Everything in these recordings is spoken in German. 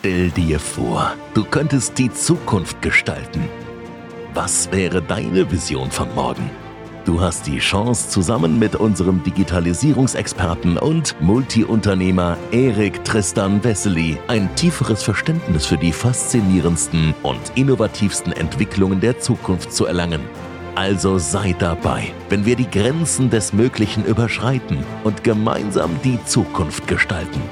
Stell dir vor, du könntest die Zukunft gestalten. Was wäre deine Vision von morgen? Du hast die Chance, zusammen mit unserem Digitalisierungsexperten und Multiunternehmer Erik Tristan Wessely ein tieferes Verständnis für die faszinierendsten und innovativsten Entwicklungen der Zukunft zu erlangen. Also sei dabei, wenn wir die Grenzen des Möglichen überschreiten und gemeinsam die Zukunft gestalten.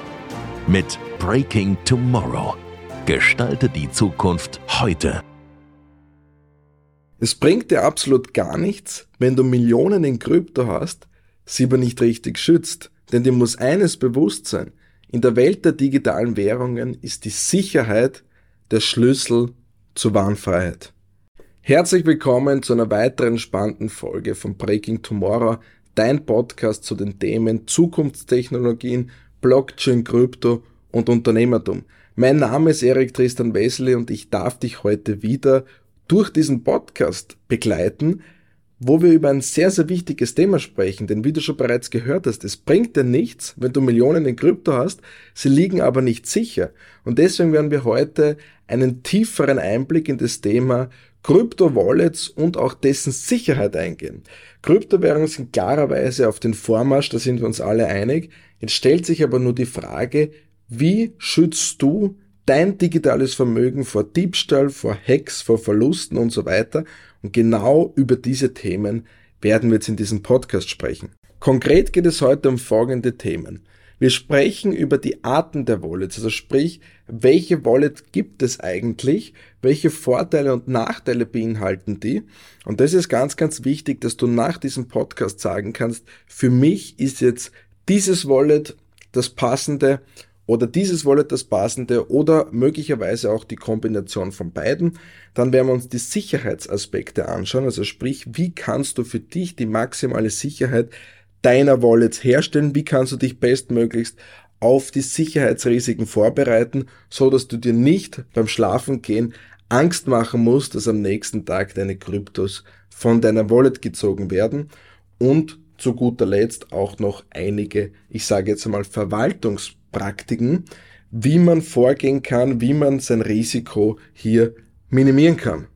Mit Breaking Tomorrow. Gestalte die Zukunft heute. Es bringt dir absolut gar nichts, wenn du Millionen in Krypto hast, sie aber nicht richtig schützt. Denn dir muss eines bewusst sein. In der Welt der digitalen Währungen ist die Sicherheit der Schlüssel zur Wahnfreiheit. Herzlich willkommen zu einer weiteren spannenden Folge von Breaking Tomorrow, dein Podcast zu den Themen Zukunftstechnologien, Blockchain, Krypto und Unternehmertum. Mein Name ist Erik Tristan Wesley und ich darf dich heute wieder durch diesen Podcast begleiten, wo wir über ein sehr, sehr wichtiges Thema sprechen. Denn wie du schon bereits gehört hast, es bringt dir nichts, wenn du Millionen in Krypto hast, sie liegen aber nicht sicher. Und deswegen werden wir heute einen tieferen Einblick in das Thema Krypto-Wallets und auch dessen Sicherheit eingehen. Kryptowährungen sind klarerweise auf den Vormarsch, da sind wir uns alle einig. Jetzt stellt sich aber nur die Frage, wie schützt du dein digitales Vermögen vor Diebstahl, vor Hacks, vor Verlusten und so weiter. Und genau über diese Themen werden wir jetzt in diesem Podcast sprechen. Konkret geht es heute um folgende Themen. Wir sprechen über die Arten der Wallets, also sprich, welche Wallet gibt es eigentlich, welche Vorteile und Nachteile beinhalten die. Und das ist ganz, ganz wichtig, dass du nach diesem Podcast sagen kannst, für mich ist jetzt dieses Wallet das passende oder dieses Wallet das passende oder möglicherweise auch die Kombination von beiden. Dann werden wir uns die Sicherheitsaspekte anschauen, also sprich, wie kannst du für dich die maximale Sicherheit deiner Wallets herstellen, wie kannst du dich bestmöglichst auf die Sicherheitsrisiken vorbereiten, so dass du dir nicht beim Schlafengehen Angst machen musst, dass am nächsten Tag deine Kryptos von deiner Wallet gezogen werden? Und zu guter Letzt auch noch einige, ich sage jetzt einmal Verwaltungs Praktiken, wie man vorgehen kann, wie man sein Risiko hier minimieren kann.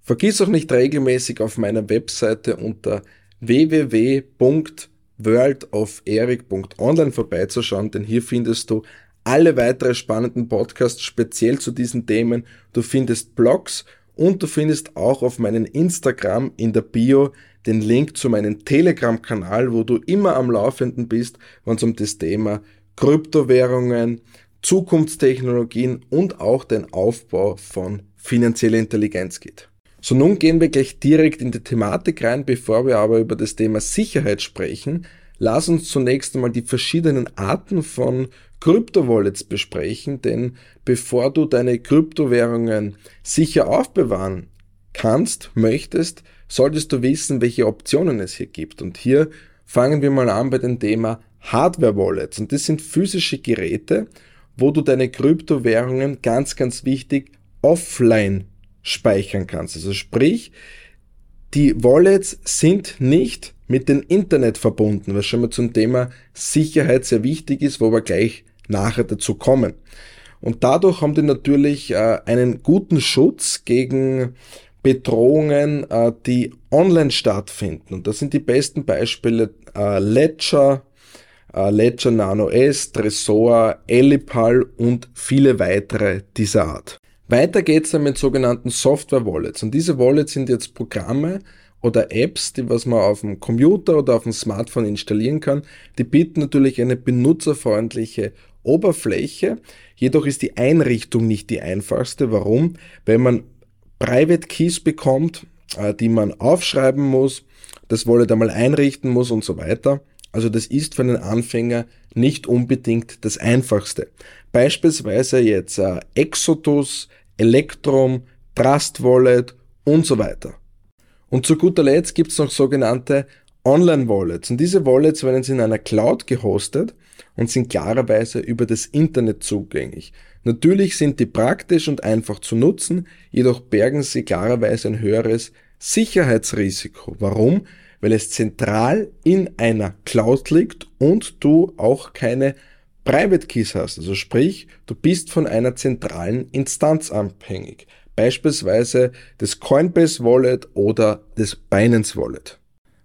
Vergiss auch nicht regelmäßig auf meiner Webseite unter www.worldoferic.online vorbeizuschauen, denn hier findest du alle weitere spannenden Podcasts speziell zu diesen Themen. Du findest Blogs und du findest auch auf meinem Instagram in der Bio den Link zu meinem Telegram-Kanal, wo du immer am Laufenden bist, wenn es um das Thema Kryptowährungen, Zukunftstechnologien und auch den Aufbau von finanzieller Intelligenz geht. So, nun gehen wir gleich direkt in die Thematik rein, bevor wir aber über das Thema Sicherheit sprechen. Lass uns zunächst einmal die verschiedenen Arten von Kryptowallets besprechen, denn bevor du deine Kryptowährungen sicher aufbewahren kannst, möchtest, solltest du wissen, welche Optionen es hier gibt. Und hier fangen wir mal an bei dem Thema Hardware-Wallets. Und das sind physische Geräte, wo du deine Kryptowährungen ganz, ganz wichtig offline speichern kannst. Also sprich, die Wallets sind nicht mit dem Internet verbunden, was schon mal zum Thema Sicherheit sehr wichtig ist, wo wir gleich nachher dazu kommen. Und dadurch haben die natürlich äh, einen guten Schutz gegen Bedrohungen, äh, die online stattfinden. Und das sind die besten Beispiele äh, Ledger, Ledger Nano S, Tresor, Elipal und viele weitere dieser Art. Weiter geht's dann mit sogenannten Software Wallets und diese Wallets sind jetzt Programme oder Apps, die was man auf dem Computer oder auf dem Smartphone installieren kann. Die bieten natürlich eine benutzerfreundliche Oberfläche, jedoch ist die Einrichtung nicht die einfachste. Warum? Wenn man Private Keys bekommt, äh, die man aufschreiben muss, das Wallet einmal einrichten muss und so weiter. Also das ist für einen Anfänger nicht unbedingt das einfachste. Beispielsweise jetzt äh, Exodus, Electrum, Trust Wallet und so weiter. Und zu guter Letzt gibt es noch sogenannte Online-Wallets. Und diese Wallets werden in einer Cloud gehostet und sind klarerweise über das Internet zugänglich. Natürlich sind die praktisch und einfach zu nutzen, jedoch bergen sie klarerweise ein höheres Sicherheitsrisiko. Warum? Weil es zentral in einer Cloud liegt und du auch keine Private Keys hast, also sprich, du bist von einer zentralen Instanz abhängig, beispielsweise des Coinbase Wallet oder des Binance Wallet.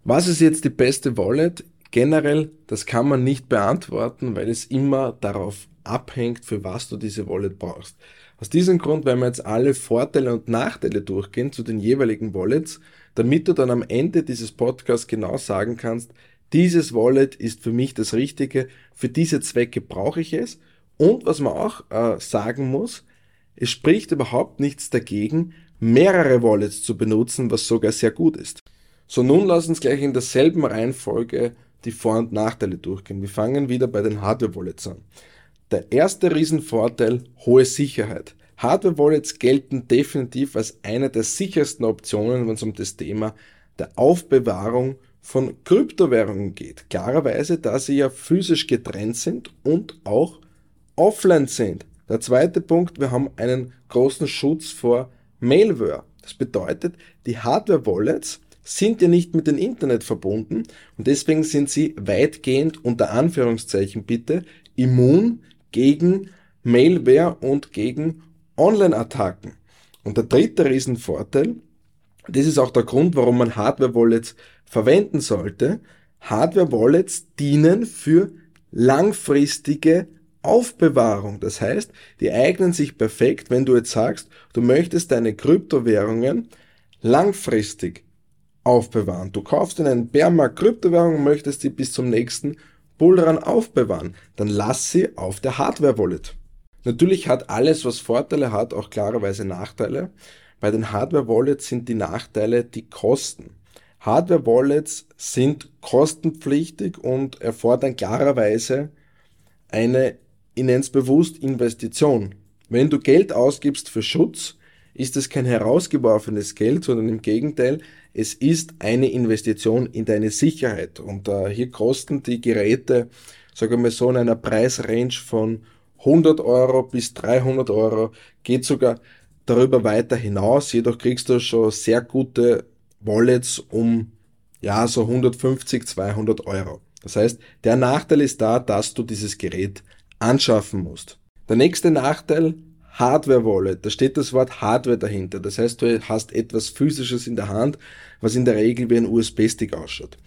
Was ist jetzt die beste Wallet? Generell, das kann man nicht beantworten, weil es immer darauf abhängt, für was du diese Wallet brauchst. Aus diesem Grund werden wir jetzt alle Vorteile und Nachteile durchgehen zu den jeweiligen Wallets, damit du dann am Ende dieses Podcasts genau sagen kannst, dieses Wallet ist für mich das Richtige, für diese Zwecke brauche ich es. Und was man auch äh, sagen muss, es spricht überhaupt nichts dagegen, mehrere Wallets zu benutzen, was sogar sehr gut ist. So, nun lass uns gleich in derselben Reihenfolge die Vor- und Nachteile durchgehen. Wir fangen wieder bei den Hardware-Wallets an. Der erste Riesenvorteil, hohe Sicherheit. Hardware-Wallets gelten definitiv als eine der sichersten Optionen, wenn es um das Thema der Aufbewahrung von Kryptowährungen geht. Klarerweise, da sie ja physisch getrennt sind und auch offline sind. Der zweite Punkt, wir haben einen großen Schutz vor Malware. Das bedeutet, die Hardware-Wallets sind ja nicht mit dem Internet verbunden und deswegen sind sie weitgehend unter Anführungszeichen bitte immun gegen Malware und gegen Online-Attacken. Und der dritte Riesenvorteil, das ist auch der Grund, warum man Hardware-Wallets verwenden sollte. Hardware-Wallets dienen für langfristige Aufbewahrung. Das heißt, die eignen sich perfekt, wenn du jetzt sagst, du möchtest deine Kryptowährungen langfristig aufbewahren. Du kaufst in einen Bärmarkt Kryptowährung und möchtest sie bis zum nächsten Bullrun aufbewahren. Dann lass sie auf der Hardware-Wallet. Natürlich hat alles, was Vorteile hat, auch klarerweise Nachteile. Bei den Hardware-Wallets sind die Nachteile die Kosten. Hardware-Wallets sind kostenpflichtig und erfordern klarerweise eine, ich nenne es bewusst, Investition. Wenn du Geld ausgibst für Schutz, ist es kein herausgeworfenes Geld, sondern im Gegenteil, es ist eine Investition in deine Sicherheit. Und äh, hier kosten die Geräte, sagen wir mal so, in einer Preisrange von 100 Euro bis 300 Euro, geht sogar darüber weiter hinaus. Jedoch kriegst du schon sehr gute Wallets um, ja, so 150, 200 Euro. Das heißt, der Nachteil ist da, dass du dieses Gerät anschaffen musst. Der nächste Nachteil, Hardware Wallet. Da steht das Wort Hardware dahinter. Das heißt, du hast etwas physisches in der Hand, was in der Regel wie ein USB-Stick ausschaut.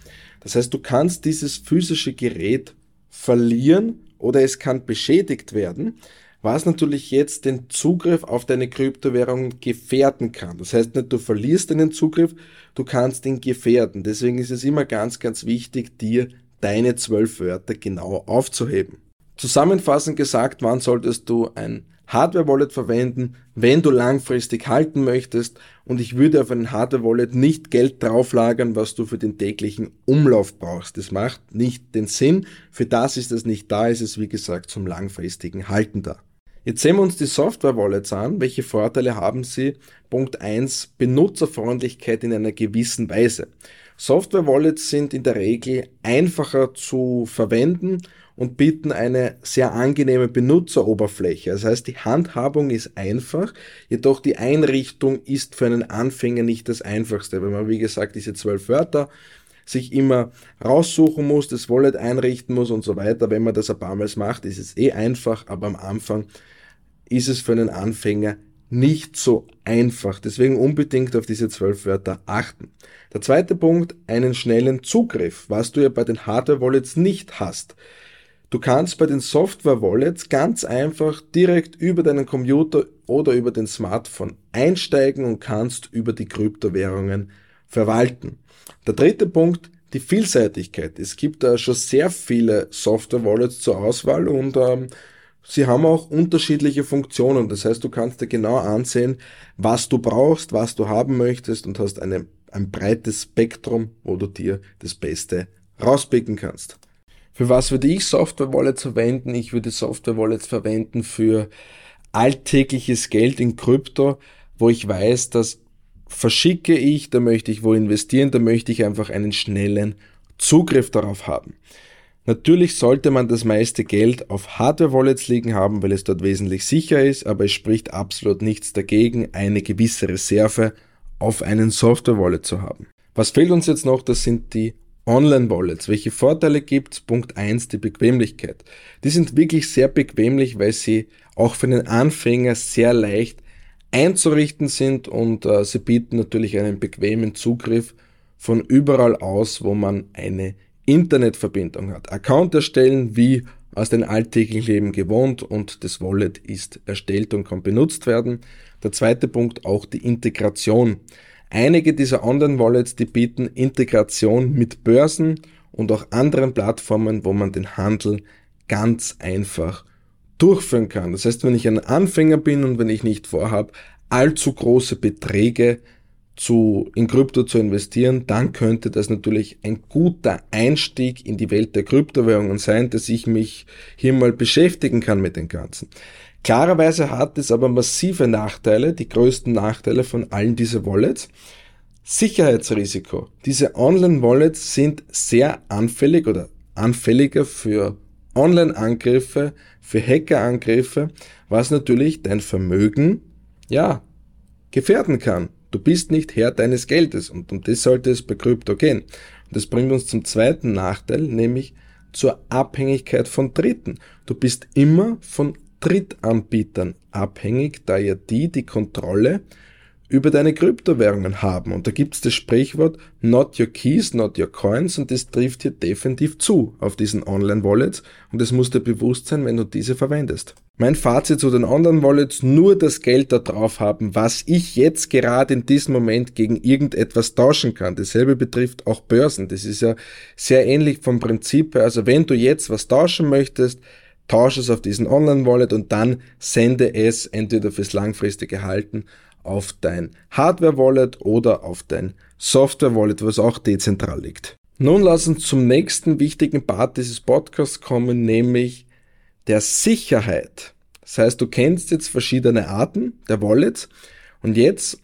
Das heißt, du kannst dieses physische Gerät verlieren oder es kann beschädigt werden, was natürlich jetzt den Zugriff auf deine Kryptowährung gefährden kann. Das heißt nicht, du verlierst deinen Zugriff, du kannst ihn gefährden. Deswegen ist es immer ganz, ganz wichtig, dir deine zwölf Wörter genau aufzuheben. Zusammenfassend gesagt, wann solltest du ein Hardware-Wallet verwenden, wenn du langfristig halten möchtest und ich würde auf ein Hardware-Wallet nicht Geld drauflagern, was du für den täglichen Umlauf brauchst. Das macht nicht den Sinn. Für das ist es nicht da, ist es wie gesagt zum langfristigen Halten da. Jetzt sehen wir uns die Software-Wallets an. Welche Vorteile haben sie? Punkt 1. Benutzerfreundlichkeit in einer gewissen Weise. Software-Wallets sind in der Regel einfacher zu verwenden und bieten eine sehr angenehme Benutzeroberfläche. Das heißt, die Handhabung ist einfach, jedoch die Einrichtung ist für einen Anfänger nicht das einfachste, weil man, wie gesagt, diese zwölf Wörter sich immer raussuchen muss, das Wallet einrichten muss und so weiter. Wenn man das ein paar Mal macht, ist es eh einfach, aber am Anfang ist es für einen Anfänger nicht so einfach. Deswegen unbedingt auf diese zwölf Wörter achten. Der zweite Punkt, einen schnellen Zugriff, was du ja bei den Hardware-Wallets nicht hast. Du kannst bei den Software-Wallets ganz einfach direkt über deinen Computer oder über den Smartphone einsteigen und kannst über die Kryptowährungen verwalten. Der dritte Punkt, die Vielseitigkeit. Es gibt da schon sehr viele Software-Wallets zur Auswahl und ähm, sie haben auch unterschiedliche Funktionen. Das heißt, du kannst dir genau ansehen, was du brauchst, was du haben möchtest und hast eine, ein breites Spektrum, wo du dir das Beste rauspicken kannst. Für was würde ich Software Wallets verwenden? Ich würde Software Wallets verwenden für alltägliches Geld in Krypto, wo ich weiß, dass verschicke ich, da möchte ich wo investieren, da möchte ich einfach einen schnellen Zugriff darauf haben. Natürlich sollte man das meiste Geld auf Hardware-Wallets liegen haben, weil es dort wesentlich sicher ist, aber es spricht absolut nichts dagegen, eine gewisse Reserve auf einen Software-Wallet zu haben. Was fehlt uns jetzt noch? Das sind die Online-Wallets. Welche Vorteile gibt's? Punkt eins: die Bequemlichkeit. Die sind wirklich sehr bequemlich, weil sie auch für den Anfänger sehr leicht einzurichten sind und äh, sie bieten natürlich einen bequemen Zugriff von überall aus, wo man eine Internetverbindung hat. Account erstellen wie aus dem alltäglichen Leben gewohnt und das Wallet ist erstellt und kann benutzt werden. Der zweite Punkt auch die Integration. Einige dieser Online-Wallets, die bieten Integration mit Börsen und auch anderen Plattformen, wo man den Handel ganz einfach durchführen kann. Das heißt, wenn ich ein Anfänger bin und wenn ich nicht vorhabe, allzu große Beträge zu, in Krypto zu investieren, dann könnte das natürlich ein guter Einstieg in die Welt der Kryptowährungen sein, dass ich mich hier mal beschäftigen kann mit den Ganzen. Klarerweise hat es aber massive Nachteile, die größten Nachteile von allen dieser Wallets. Sicherheitsrisiko. Diese Online-Wallets sind sehr anfällig oder anfälliger für Online-Angriffe, für Hacker-Angriffe, was natürlich dein Vermögen, ja, gefährden kann. Du bist nicht Herr deines Geldes und um das sollte es bei Krypto gehen. Das bringt uns zum zweiten Nachteil, nämlich zur Abhängigkeit von Dritten. Du bist immer von Drittanbietern abhängig, da ja die die Kontrolle über deine Kryptowährungen haben. Und da gibt es das Sprichwort Not your keys, not your coins und das trifft hier definitiv zu auf diesen Online-Wallets und es muss dir bewusst sein, wenn du diese verwendest. Mein Fazit zu den Online-Wallets, nur das Geld da drauf haben, was ich jetzt gerade in diesem Moment gegen irgendetwas tauschen kann. Dasselbe betrifft auch Börsen. Das ist ja sehr ähnlich vom Prinzip her. Also wenn du jetzt was tauschen möchtest, tausche es auf diesen Online-Wallet und dann sende es entweder fürs langfristige Halten auf dein Hardware-Wallet oder auf dein Software-Wallet, was auch dezentral liegt. Nun lass uns zum nächsten wichtigen Part dieses Podcasts kommen, nämlich der Sicherheit. Das heißt, du kennst jetzt verschiedene Arten der Wallets und jetzt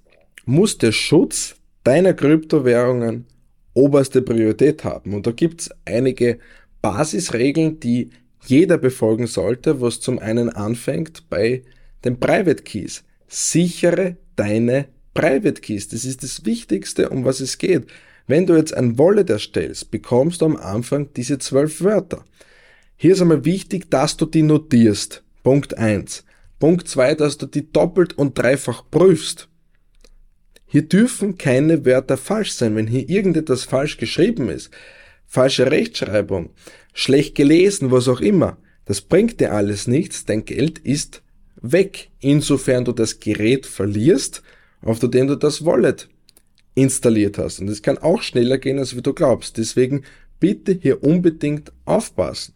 muss der Schutz deiner Kryptowährungen oberste Priorität haben. Und da gibt es einige Basisregeln, die jeder befolgen sollte, was zum einen anfängt bei den Private Keys. Sichere deine Private Keys. Das ist das Wichtigste, um was es geht. Wenn du jetzt ein Wallet erstellst, bekommst du am Anfang diese zwölf Wörter. Hier ist einmal wichtig, dass du die notierst. Punkt eins. Punkt zwei, dass du die doppelt und dreifach prüfst. Hier dürfen keine Wörter falsch sein. Wenn hier irgendetwas falsch geschrieben ist, falsche Rechtschreibung, schlecht gelesen, was auch immer, das bringt dir alles nichts. Dein Geld ist weg, insofern du das Gerät verlierst, auf dem du das Wallet installiert hast. Und es kann auch schneller gehen, als wie du glaubst. Deswegen bitte hier unbedingt aufpassen.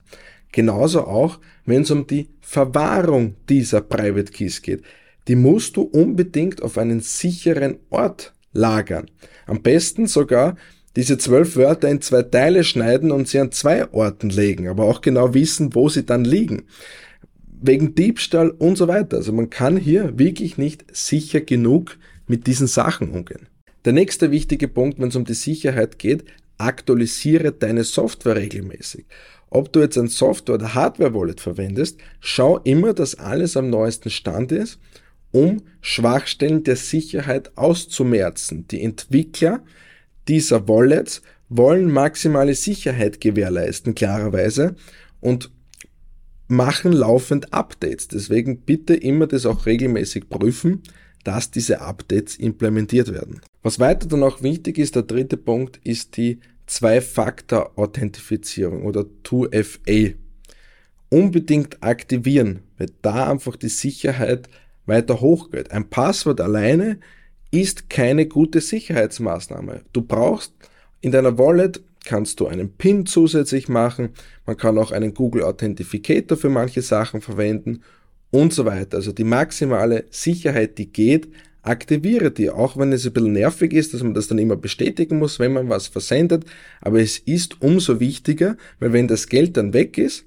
Genauso auch, wenn es um die Verwahrung dieser Private Keys geht. Die musst du unbedingt auf einen sicheren Ort lagern. Am besten sogar diese zwölf Wörter in zwei Teile schneiden und sie an zwei Orten legen, aber auch genau wissen, wo sie dann liegen wegen Diebstahl und so weiter. Also man kann hier wirklich nicht sicher genug mit diesen Sachen umgehen. Der nächste wichtige Punkt, wenn es um die Sicherheit geht, aktualisiere deine Software regelmäßig. Ob du jetzt ein Software- oder Hardware-Wallet verwendest, schau immer, dass alles am neuesten Stand ist, um Schwachstellen der Sicherheit auszumerzen. Die Entwickler dieser Wallets wollen maximale Sicherheit gewährleisten, klarerweise. Und machen laufend Updates. Deswegen bitte immer das auch regelmäßig prüfen, dass diese Updates implementiert werden. Was weiter dann auch wichtig ist, der dritte Punkt, ist die Zwei-Faktor-Authentifizierung oder 2FA. Unbedingt aktivieren, weil da einfach die Sicherheit weiter hochgeht. Ein Passwort alleine ist keine gute Sicherheitsmaßnahme. Du brauchst in deiner Wallet kannst du einen PIN zusätzlich machen. Man kann auch einen Google Authentificator für manche Sachen verwenden und so weiter. Also die maximale Sicherheit, die geht, aktiviere die, auch wenn es ein bisschen nervig ist, dass man das dann immer bestätigen muss, wenn man was versendet. Aber es ist umso wichtiger, weil wenn das Geld dann weg ist,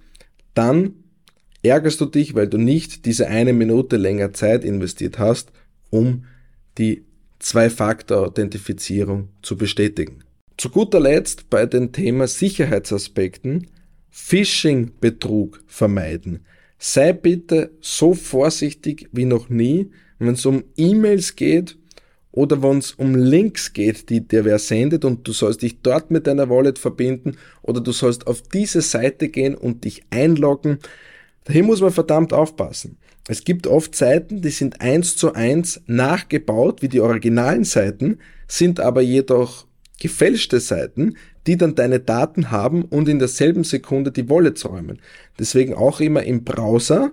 dann ärgerst du dich, weil du nicht diese eine Minute länger Zeit investiert hast, um die Zwei-Faktor-Authentifizierung zu bestätigen. Zu guter Letzt bei den Thema Sicherheitsaspekten Phishing-Betrug vermeiden. Sei bitte so vorsichtig wie noch nie, wenn es um E-Mails geht oder wenn es um Links geht, die dir wer sendet und du sollst dich dort mit deiner Wallet verbinden oder du sollst auf diese Seite gehen und dich einloggen. Hier muss man verdammt aufpassen. Es gibt oft Seiten, die sind eins zu eins nachgebaut wie die originalen Seiten, sind aber jedoch gefälschte Seiten, die dann deine Daten haben und in derselben Sekunde die Wallet räumen. Deswegen auch immer im Browser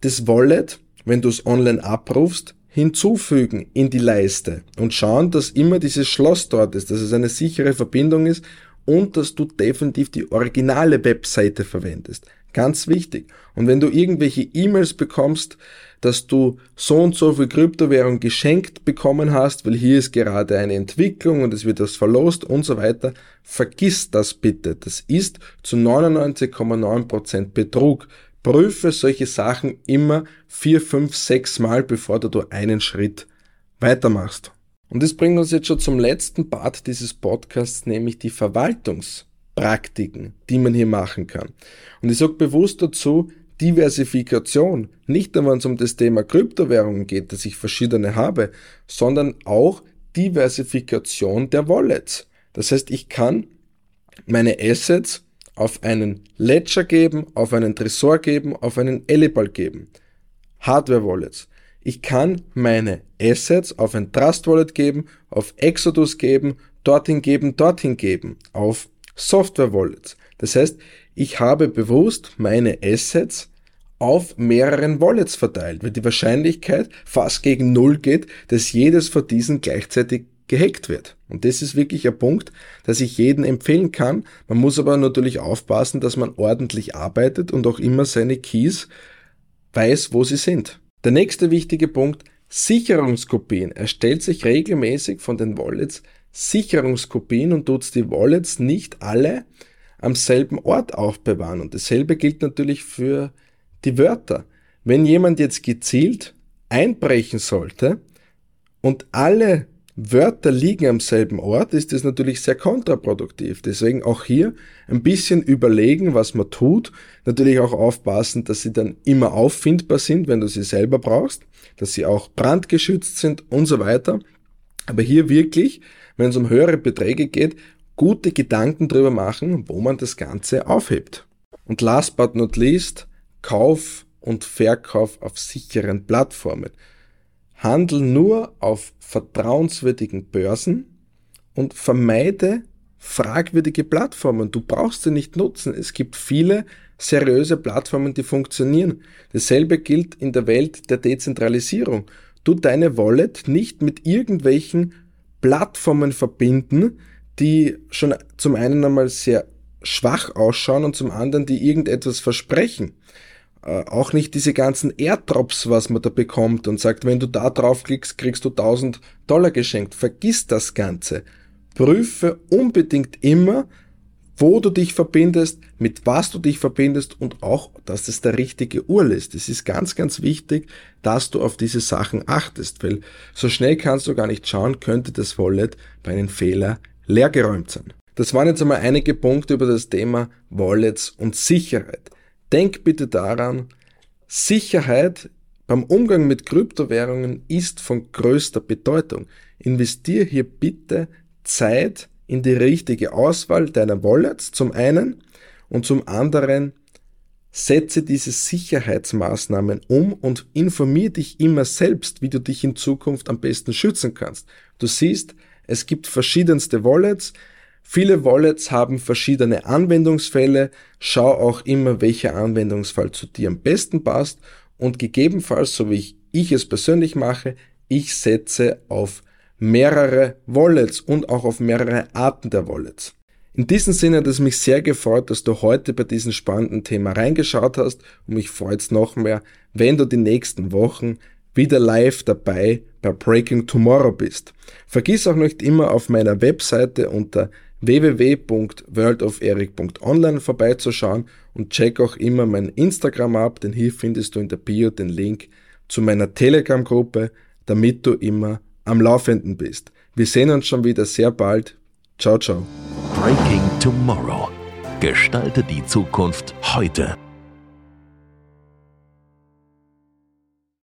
das Wallet, wenn du es online abrufst, hinzufügen in die Leiste und schauen, dass immer dieses Schloss dort ist, dass es eine sichere Verbindung ist und dass du definitiv die originale Webseite verwendest. Ganz wichtig. Und wenn du irgendwelche E-Mails bekommst, dass du so und so viel Kryptowährung geschenkt bekommen hast, weil hier ist gerade eine Entwicklung und es wird das verlost und so weiter, vergiss das bitte. Das ist zu 99,9% Betrug. Prüfe solche Sachen immer vier, fünf, sechs Mal, bevor du einen Schritt weitermachst. Und das bringt uns jetzt schon zum letzten Part dieses Podcasts, nämlich die Verwaltungspraktiken, die man hier machen kann. Und ich sage bewusst dazu, Diversifikation, nicht nur wenn es um das Thema Kryptowährungen geht, dass ich verschiedene habe, sondern auch Diversifikation der Wallets. Das heißt, ich kann meine Assets auf einen Ledger geben, auf einen Tresor geben, auf einen Ellipal geben. Hardware-Wallets. Ich kann meine Assets auf ein Trust Wallet geben, auf Exodus geben, dorthin geben, dorthin geben, auf Software Wallets. Das heißt, ich habe bewusst meine Assets auf mehreren Wallets verteilt, weil die Wahrscheinlichkeit fast gegen Null geht, dass jedes von diesen gleichzeitig gehackt wird. Und das ist wirklich ein Punkt, dass ich jeden empfehlen kann. Man muss aber natürlich aufpassen, dass man ordentlich arbeitet und auch immer seine Keys weiß, wo sie sind. Der nächste wichtige Punkt, Sicherungskopien. Erstellt sich regelmäßig von den Wallets Sicherungskopien und tut die Wallets nicht alle am selben Ort aufbewahren. Und dasselbe gilt natürlich für die Wörter. Wenn jemand jetzt gezielt einbrechen sollte und alle Wörter liegen am selben Ort, ist das natürlich sehr kontraproduktiv. Deswegen auch hier ein bisschen überlegen, was man tut. Natürlich auch aufpassen, dass sie dann immer auffindbar sind, wenn du sie selber brauchst, dass sie auch brandgeschützt sind und so weiter. Aber hier wirklich, wenn es um höhere Beträge geht, gute Gedanken drüber machen, wo man das Ganze aufhebt. Und last but not least, Kauf und Verkauf auf sicheren Plattformen. Handel nur auf vertrauenswürdigen Börsen und vermeide fragwürdige Plattformen. Du brauchst sie nicht nutzen. Es gibt viele seriöse Plattformen, die funktionieren. Dasselbe gilt in der Welt der Dezentralisierung. Du deine Wallet nicht mit irgendwelchen Plattformen verbinden, die schon zum einen einmal sehr schwach ausschauen und zum anderen die irgendetwas versprechen. Äh, auch nicht diese ganzen Airdrops, was man da bekommt und sagt, wenn du da draufklickst, kriegst du 1000 Dollar geschenkt. Vergiss das Ganze. Prüfe unbedingt immer, wo du dich verbindest, mit was du dich verbindest und auch, dass es der richtige URL ist. Es ist ganz, ganz wichtig, dass du auf diese Sachen achtest, weil so schnell kannst du gar nicht schauen, könnte das Wallet bei einem Fehler leergeräumt sein. Das waren jetzt einmal einige Punkte über das Thema Wallets und Sicherheit. Denk bitte daran, Sicherheit beim Umgang mit Kryptowährungen ist von größter Bedeutung. Investier hier bitte Zeit in die richtige Auswahl deiner Wallets zum einen und zum anderen setze diese Sicherheitsmaßnahmen um und informier dich immer selbst, wie du dich in Zukunft am besten schützen kannst. Du siehst, es gibt verschiedenste Wallets, Viele Wallets haben verschiedene Anwendungsfälle. Schau auch immer, welcher Anwendungsfall zu dir am besten passt und gegebenenfalls, so wie ich, es persönlich mache, ich setze auf mehrere Wallets und auch auf mehrere Arten der Wallets. In diesem Sinne hat es mich sehr gefreut, dass du heute bei diesem spannenden Thema reingeschaut hast und mich freut es noch mehr, wenn du die nächsten Wochen wieder live dabei bei Breaking Tomorrow bist. Vergiss auch nicht immer auf meiner Webseite unter www.worldoferic.online vorbeizuschauen und check auch immer mein Instagram ab, denn hier findest du in der Bio den Link zu meiner Telegram-Gruppe, damit du immer am Laufenden bist. Wir sehen uns schon wieder sehr bald. Ciao, ciao. Breaking Tomorrow. Gestalte die Zukunft heute.